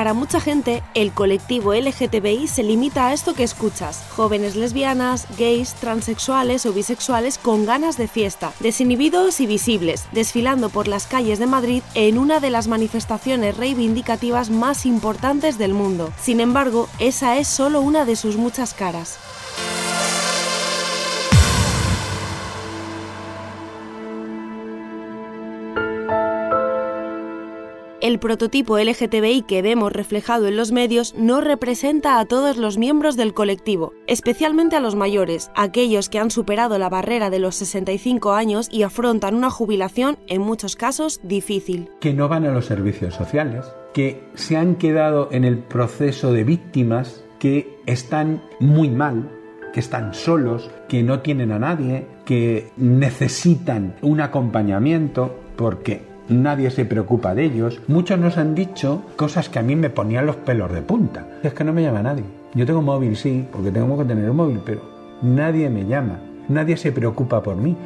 Para mucha gente, el colectivo LGTBI se limita a esto que escuchas, jóvenes lesbianas, gays, transexuales o bisexuales con ganas de fiesta, desinhibidos y visibles, desfilando por las calles de Madrid en una de las manifestaciones reivindicativas más importantes del mundo. Sin embargo, esa es solo una de sus muchas caras. El prototipo LGTBI que vemos reflejado en los medios no representa a todos los miembros del colectivo, especialmente a los mayores, aquellos que han superado la barrera de los 65 años y afrontan una jubilación, en muchos casos, difícil. Que no van a los servicios sociales, que se han quedado en el proceso de víctimas, que están muy mal, que están solos, que no tienen a nadie, que necesitan un acompañamiento, porque nadie se preocupa de ellos. Muchos nos han dicho cosas que a mí me ponían los pelos de punta. Es que no me llama nadie. Yo tengo móvil, sí, porque tengo que tener un móvil, pero nadie me llama. Nadie se preocupa por mí.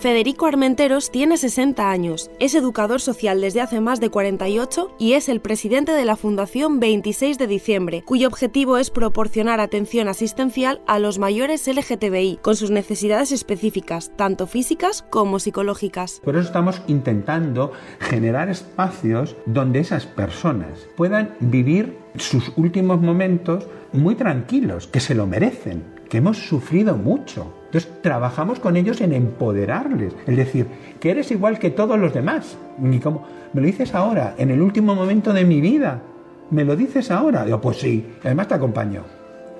Federico Armenteros tiene 60 años, es educador social desde hace más de 48 y es el presidente de la Fundación 26 de Diciembre, cuyo objetivo es proporcionar atención asistencial a los mayores LGTBI con sus necesidades específicas, tanto físicas como psicológicas. Por eso estamos intentando generar espacios donde esas personas puedan vivir sus últimos momentos muy tranquilos, que se lo merecen, que hemos sufrido mucho. Entonces trabajamos con ellos en empoderarles, es decir, que eres igual que todos los demás. Y como, me lo dices ahora, en el último momento de mi vida, me lo dices ahora. Digo, pues sí, además te acompaño.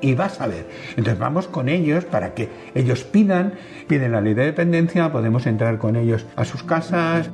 Y vas a ver. Entonces vamos con ellos para que ellos pidan, piden la ley de dependencia, podemos entrar con ellos a sus casas.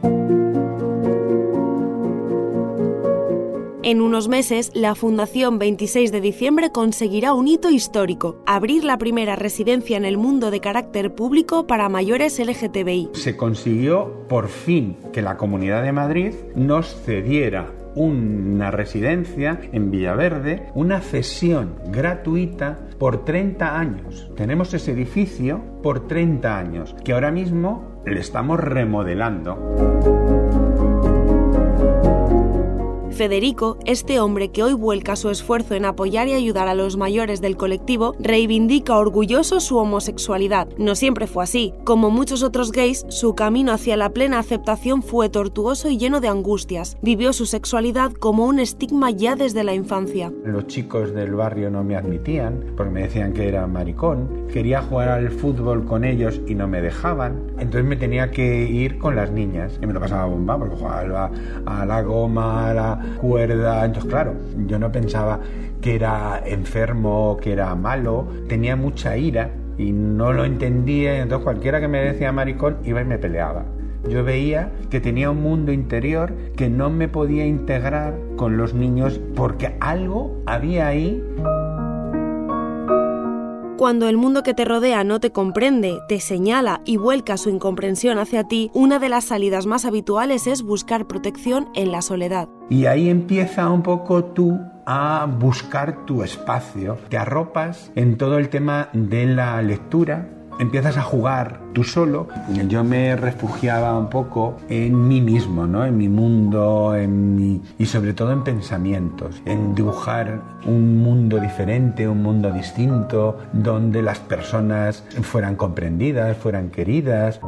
En unos meses, la Fundación 26 de diciembre conseguirá un hito histórico, abrir la primera residencia en el mundo de carácter público para mayores LGTBI. Se consiguió por fin que la Comunidad de Madrid nos cediera una residencia en Villaverde, una cesión gratuita por 30 años. Tenemos ese edificio por 30 años, que ahora mismo le estamos remodelando. Federico, este hombre que hoy vuelca su esfuerzo en apoyar y ayudar a los mayores del colectivo, reivindica orgulloso su homosexualidad. No siempre fue así. Como muchos otros gays, su camino hacia la plena aceptación fue tortuoso y lleno de angustias. Vivió su sexualidad como un estigma ya desde la infancia. Los chicos del barrio no me admitían porque me decían que era maricón. Quería jugar al fútbol con ellos y no me dejaban. Entonces me tenía que ir con las niñas. Y me lo pasaba bomba porque jugaba a la goma, a la cuerda. Entonces, claro, yo no pensaba que era enfermo, que era malo, tenía mucha ira y no lo entendía. Entonces, cualquiera que me decía maricón iba y me peleaba. Yo veía que tenía un mundo interior que no me podía integrar con los niños porque algo había ahí cuando el mundo que te rodea no te comprende, te señala y vuelca su incomprensión hacia ti, una de las salidas más habituales es buscar protección en la soledad. Y ahí empieza un poco tú a buscar tu espacio. Te arropas en todo el tema de la lectura, empiezas a jugar tú solo. Yo me refugiaba un poco en mí mismo, ¿no? en mi mundo en mi... y sobre todo en pensamientos, en dibujar un mundo diferente, un mundo distinto, donde las personas fueran comprendidas, fueran queridas.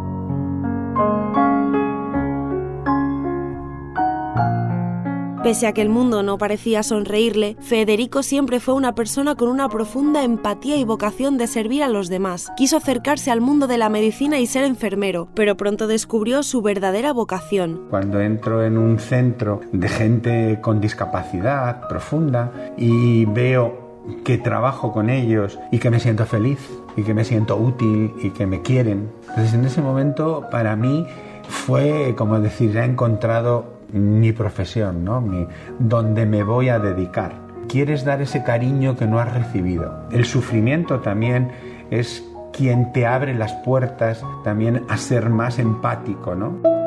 Pese a que el mundo no parecía sonreírle, Federico siempre fue una persona con una profunda empatía y vocación de servir a los demás. Quiso acercarse al mundo de la medicina y ser enfermero, pero pronto descubrió su verdadera vocación. Cuando entro en un centro de gente con discapacidad profunda y veo que trabajo con ellos y que me siento feliz y que me siento útil y que me quieren. Entonces en ese momento para mí fue como decir, he encontrado mi profesión, ¿no? Mi, donde me voy a dedicar. Quieres dar ese cariño que no has recibido. El sufrimiento también es quien te abre las puertas también a ser más empático, ¿no?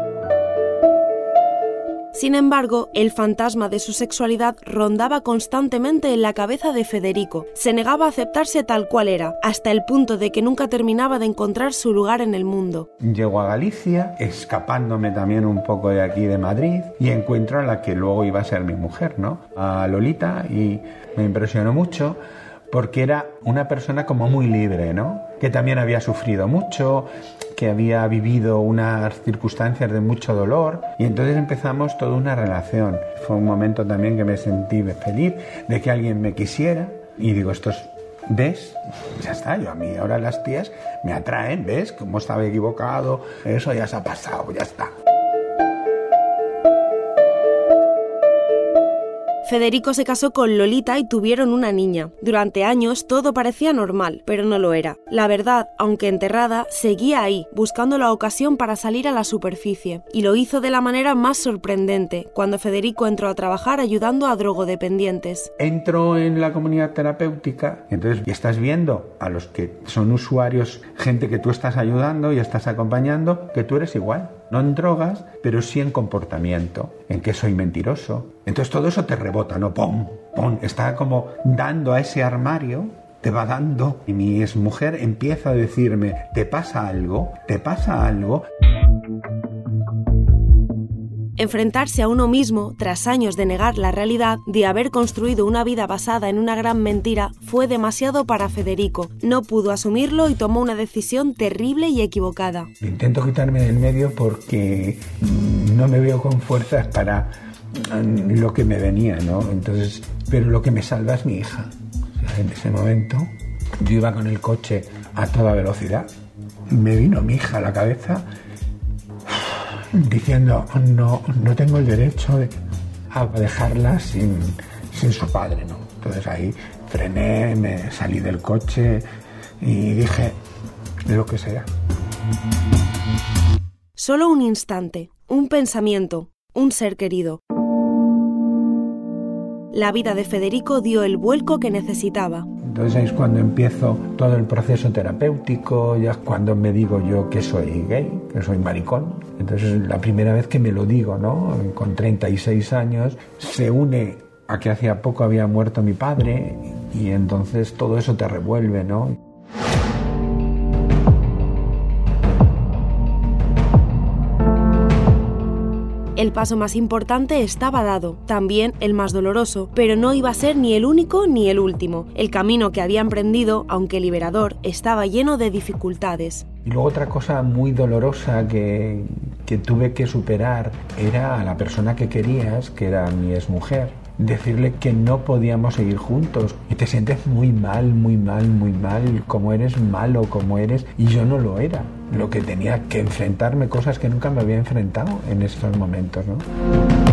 Sin embargo, el fantasma de su sexualidad rondaba constantemente en la cabeza de Federico. Se negaba a aceptarse tal cual era, hasta el punto de que nunca terminaba de encontrar su lugar en el mundo. Llego a Galicia, escapándome también un poco de aquí de Madrid, y encuentro a la que luego iba a ser mi mujer, ¿no? A Lolita, y me impresionó mucho porque era una persona como muy libre, ¿no? Que también había sufrido mucho, que había vivido unas circunstancias de mucho dolor y entonces empezamos toda una relación. Fue un momento también que me sentí feliz de que alguien me quisiera y digo, esto es ¿Ves? Ya está, yo a mí ahora las tías me atraen, ¿ves? Como estaba equivocado, eso ya se ha pasado, ya está. Federico se casó con Lolita y tuvieron una niña. Durante años todo parecía normal, pero no lo era. La verdad, aunque enterrada, seguía ahí, buscando la ocasión para salir a la superficie. Y lo hizo de la manera más sorprendente, cuando Federico entró a trabajar ayudando a drogodependientes. Entro en la comunidad terapéutica, entonces estás viendo a los que son usuarios, gente que tú estás ayudando y estás acompañando, que tú eres igual no en drogas, pero sí en comportamiento, en que soy mentiroso. Entonces todo eso te rebota, ¿no? ¡Pum! ¡Pum! Está como dando a ese armario, te va dando. Y mi exmujer empieza a decirme, ¿te pasa algo? ¿Te pasa algo? Enfrentarse a uno mismo, tras años de negar la realidad, de haber construido una vida basada en una gran mentira, fue demasiado para Federico. No pudo asumirlo y tomó una decisión terrible y equivocada. Intento quitarme del medio porque no me veo con fuerzas para mm, lo que me venía, ¿no? Entonces, pero lo que me salva es mi hija. en ese momento yo iba con el coche a toda velocidad. Me vino mi hija a la cabeza diciendo, no, no tengo el derecho de, a dejarla sin, sin su padre, ¿no? Entonces ahí frené, me salí del coche y dije, lo que sea. Solo un instante, un pensamiento, un ser querido. La vida de Federico dio el vuelco que necesitaba. Entonces es cuando empiezo todo el proceso terapéutico, ya es cuando me digo yo que soy gay, que soy maricón. Entonces la primera vez que me lo digo, ¿no? Con 36 años, se une a que hacía poco había muerto mi padre y entonces todo eso te revuelve, ¿no? El paso más importante estaba dado, también el más doloroso, pero no iba a ser ni el único ni el último. El camino que había emprendido, aunque liberador, estaba lleno de dificultades. Y luego otra cosa muy dolorosa que, que tuve que superar era a la persona que querías, que era mi exmujer decirle que no podíamos seguir juntos y te sientes muy mal, muy mal, muy mal, como eres malo, como eres, y yo no lo era. Lo que tenía que enfrentarme cosas que nunca me había enfrentado en estos momentos, ¿no?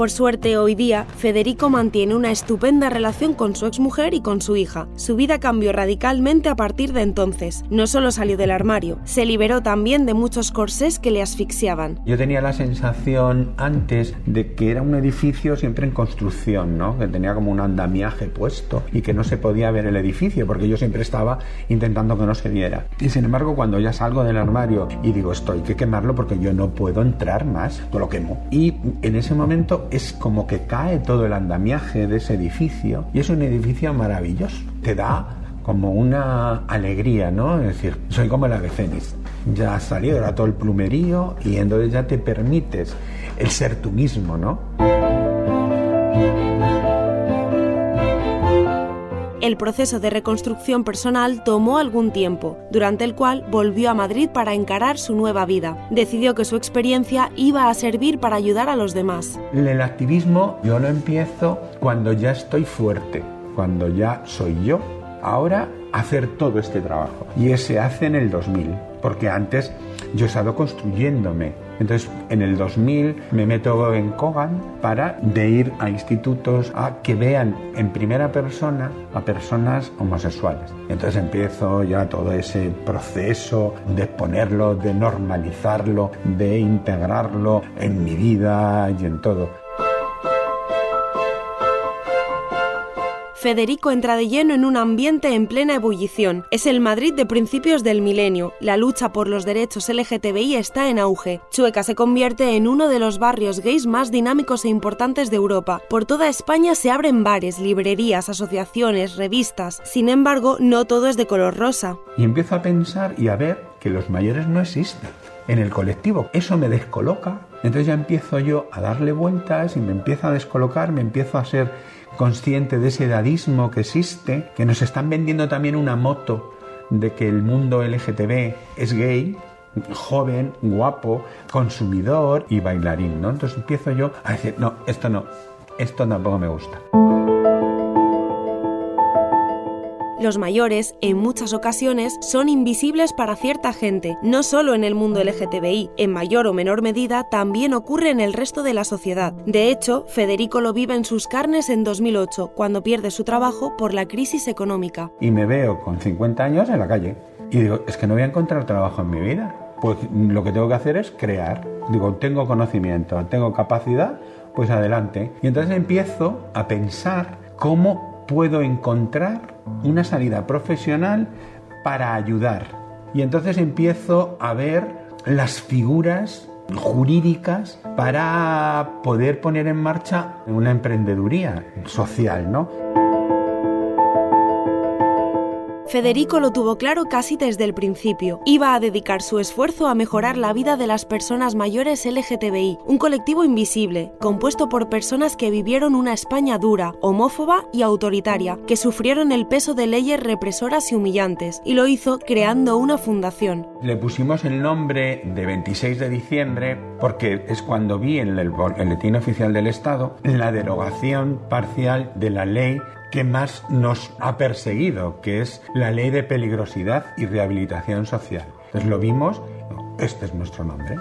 Por suerte, hoy día, Federico mantiene una estupenda relación con su exmujer y con su hija. Su vida cambió radicalmente a partir de entonces. No solo salió del armario, se liberó también de muchos corsés que le asfixiaban. Yo tenía la sensación antes de que era un edificio siempre en construcción, ¿no? Que tenía como un andamiaje puesto y que no se podía ver el edificio porque yo siempre estaba intentando que no se viera. Y sin embargo, cuando ya salgo del armario y digo, esto hay que quemarlo porque yo no puedo entrar más, lo quemo. Y en ese momento es como que cae todo el andamiaje de ese edificio y es un edificio maravilloso. Te da como una alegría, ¿no? Es decir, soy como la de. Ya has salido, era todo el plumerío y entonces ya te permites el ser tú mismo, ¿no? El proceso de reconstrucción personal tomó algún tiempo, durante el cual volvió a Madrid para encarar su nueva vida. Decidió que su experiencia iba a servir para ayudar a los demás. El activismo yo lo empiezo cuando ya estoy fuerte, cuando ya soy yo. Ahora hacer todo este trabajo. Y ese hace en el 2000, porque antes yo he estado construyéndome. Entonces, en el 2000 me meto en Kogan para de ir a institutos a que vean en primera persona a personas homosexuales. Entonces empiezo ya todo ese proceso de exponerlo, de normalizarlo, de integrarlo en mi vida y en todo. Federico entra de lleno en un ambiente en plena ebullición. Es el Madrid de principios del milenio. La lucha por los derechos LGTBI está en auge. Chueca se convierte en uno de los barrios gays más dinámicos e importantes de Europa. Por toda España se abren bares, librerías, asociaciones, revistas. Sin embargo, no todo es de color rosa. Y empiezo a pensar y a ver que los mayores no existen en el colectivo. Eso me descoloca. Entonces ya empiezo yo a darle vueltas y me empiezo a descolocar, me empiezo a ser consciente de ese edadismo que existe, que nos están vendiendo también una moto de que el mundo LGTB es gay, joven, guapo, consumidor y bailarín, ¿no? Entonces empiezo yo a decir, no, esto no, esto tampoco me gusta. Los mayores, en muchas ocasiones, son invisibles para cierta gente, no solo en el mundo LGTBI, en mayor o menor medida también ocurre en el resto de la sociedad. De hecho, Federico lo vive en sus carnes en 2008, cuando pierde su trabajo por la crisis económica. Y me veo con 50 años en la calle. Y digo, es que no voy a encontrar trabajo en mi vida. Pues lo que tengo que hacer es crear. Digo, tengo conocimiento, tengo capacidad, pues adelante. Y entonces empiezo a pensar cómo puedo encontrar una salida profesional para ayudar. Y entonces empiezo a ver las figuras jurídicas para poder poner en marcha una emprendeduría social, ¿no? Federico lo tuvo claro casi desde el principio. Iba a dedicar su esfuerzo a mejorar la vida de las personas mayores LGTBI, un colectivo invisible, compuesto por personas que vivieron una España dura, homófoba y autoritaria, que sufrieron el peso de leyes represoras y humillantes, y lo hizo creando una fundación. Le pusimos el nombre de 26 de diciembre porque es cuando vi en el boletín oficial del Estado la derogación parcial de la ley que más nos ha perseguido, que es la ley de peligrosidad y rehabilitación social. Entonces lo vimos, este es nuestro nombre.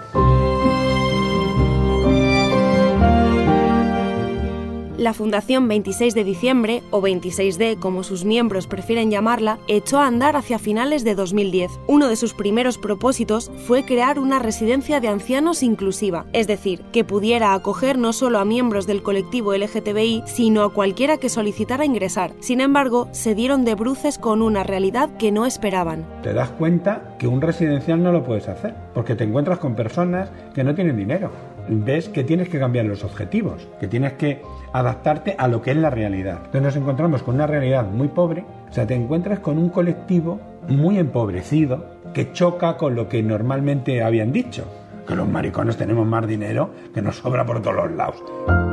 La Fundación 26 de Diciembre, o 26D como sus miembros prefieren llamarla, echó a andar hacia finales de 2010. Uno de sus primeros propósitos fue crear una residencia de ancianos inclusiva, es decir, que pudiera acoger no solo a miembros del colectivo LGTBI, sino a cualquiera que solicitara ingresar. Sin embargo, se dieron de bruces con una realidad que no esperaban. Te das cuenta que un residencial no lo puedes hacer, porque te encuentras con personas que no tienen dinero. Ves que tienes que cambiar los objetivos, que tienes que adaptarte a lo que es la realidad. Entonces nos encontramos con una realidad muy pobre, o sea, te encuentras con un colectivo muy empobrecido que choca con lo que normalmente habían dicho, que los maricones tenemos más dinero que nos sobra por todos los lados.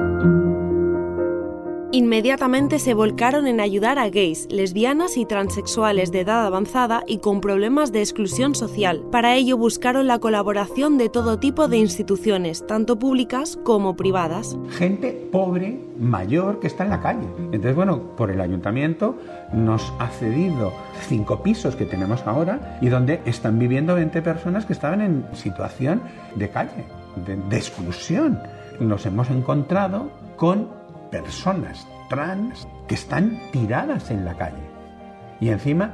Inmediatamente se volcaron en ayudar a gays, lesbianas y transexuales de edad avanzada y con problemas de exclusión social. Para ello buscaron la colaboración de todo tipo de instituciones, tanto públicas como privadas. Gente pobre, mayor, que está en la calle. Entonces, bueno, por el ayuntamiento nos ha cedido cinco pisos que tenemos ahora y donde están viviendo 20 personas que estaban en situación de calle, de, de exclusión. Nos hemos encontrado con personas trans que están tiradas en la calle y encima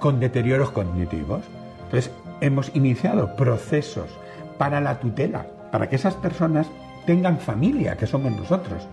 con deterioros cognitivos. Entonces, hemos iniciado procesos para la tutela, para que esas personas tengan familia, que somos nosotros.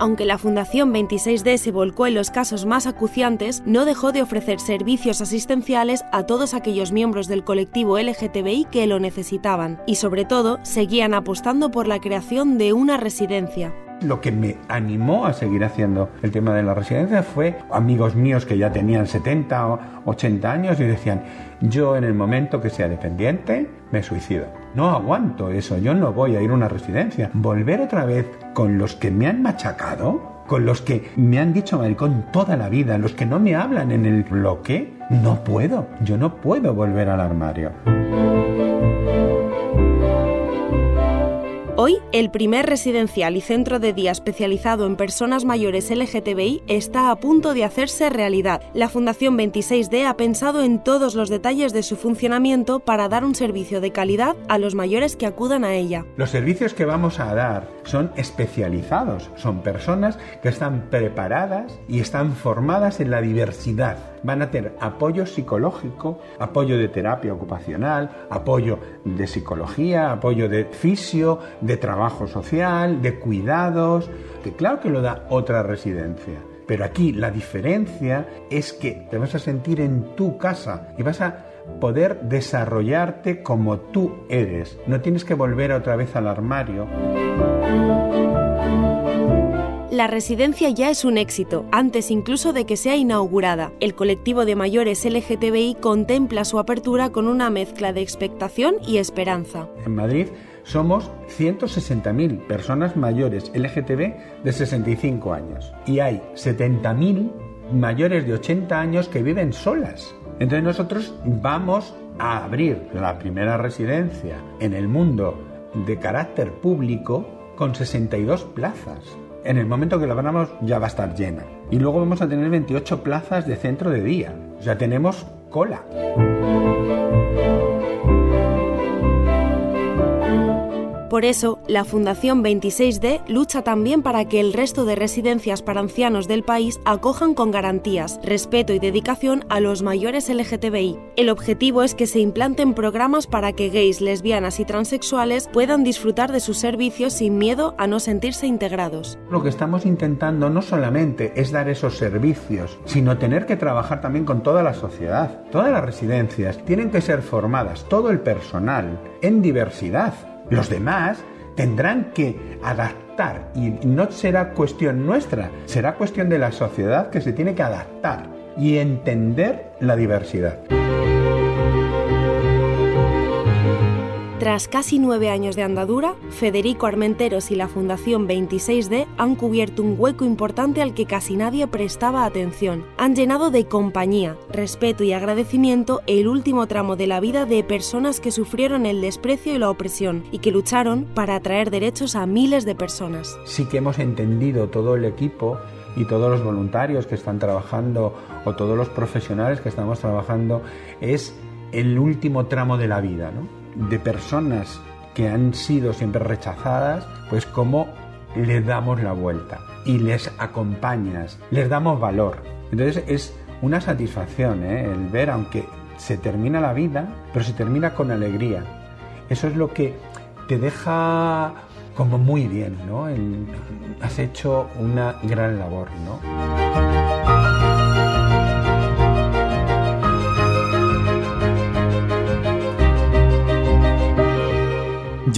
Aunque la Fundación 26D se volcó en los casos más acuciantes, no dejó de ofrecer servicios asistenciales a todos aquellos miembros del colectivo LGTBI que lo necesitaban y sobre todo seguían apostando por la creación de una residencia. Lo que me animó a seguir haciendo el tema de la residencia fue amigos míos que ya tenían 70 o 80 años y decían, yo en el momento que sea dependiente me suicido. No aguanto eso, yo no voy a ir a una residencia. Volver otra vez con los que me han machacado, con los que me han dicho maricón toda la vida, los que no me hablan en el bloque, no puedo, yo no puedo volver al armario. Hoy, el primer residencial y centro de día especializado en personas mayores LGTBI está a punto de hacerse realidad. La Fundación 26D ha pensado en todos los detalles de su funcionamiento para dar un servicio de calidad a los mayores que acudan a ella. Los servicios que vamos a dar son especializados, son personas que están preparadas y están formadas en la diversidad. Van a tener apoyo psicológico, apoyo de terapia ocupacional, apoyo de psicología, apoyo de fisio, de trabajo social, de cuidados, que claro que lo da otra residencia. Pero aquí la diferencia es que te vas a sentir en tu casa y vas a poder desarrollarte como tú eres. No tienes que volver otra vez al armario. La residencia ya es un éxito, antes incluso de que sea inaugurada. El colectivo de mayores LGTBI contempla su apertura con una mezcla de expectación y esperanza. En Madrid somos 160.000 personas mayores LGTB de 65 años y hay 70.000 mayores de 80 años que viven solas. Entonces nosotros vamos a abrir la primera residencia en el mundo de carácter público con 62 plazas. En el momento que la abramos ya va a estar llena. Y luego vamos a tener 28 plazas de centro de día. O sea, tenemos cola. Por eso, la Fundación 26D lucha también para que el resto de residencias para ancianos del país acojan con garantías, respeto y dedicación a los mayores LGTBI. El objetivo es que se implanten programas para que gays, lesbianas y transexuales puedan disfrutar de sus servicios sin miedo a no sentirse integrados. Lo que estamos intentando no solamente es dar esos servicios, sino tener que trabajar también con toda la sociedad. Todas las residencias tienen que ser formadas, todo el personal, en diversidad los demás tendrán que adaptar y no será cuestión nuestra, será cuestión de la sociedad que se tiene que adaptar y entender la diversidad. Tras casi nueve años de andadura, Federico Armenteros y la Fundación 26D han cubierto un hueco importante al que casi nadie prestaba atención. Han llenado de compañía, respeto y agradecimiento el último tramo de la vida de personas que sufrieron el desprecio y la opresión y que lucharon para traer derechos a miles de personas. Sí que hemos entendido todo el equipo y todos los voluntarios que están trabajando o todos los profesionales que estamos trabajando es el último tramo de la vida, ¿no? De personas que han sido siempre rechazadas, pues cómo le damos la vuelta y les acompañas, les damos valor. Entonces es una satisfacción ¿eh? el ver, aunque se termina la vida, pero se termina con alegría. Eso es lo que te deja como muy bien, ¿no? has hecho una gran labor, ¿no?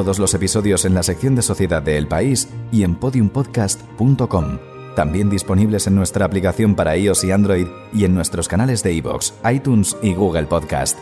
Todos los episodios en la sección de Sociedad de El País y en podiumpodcast.com. También disponibles en nuestra aplicación para iOS y Android y en nuestros canales de iVoox, iTunes y Google Podcast.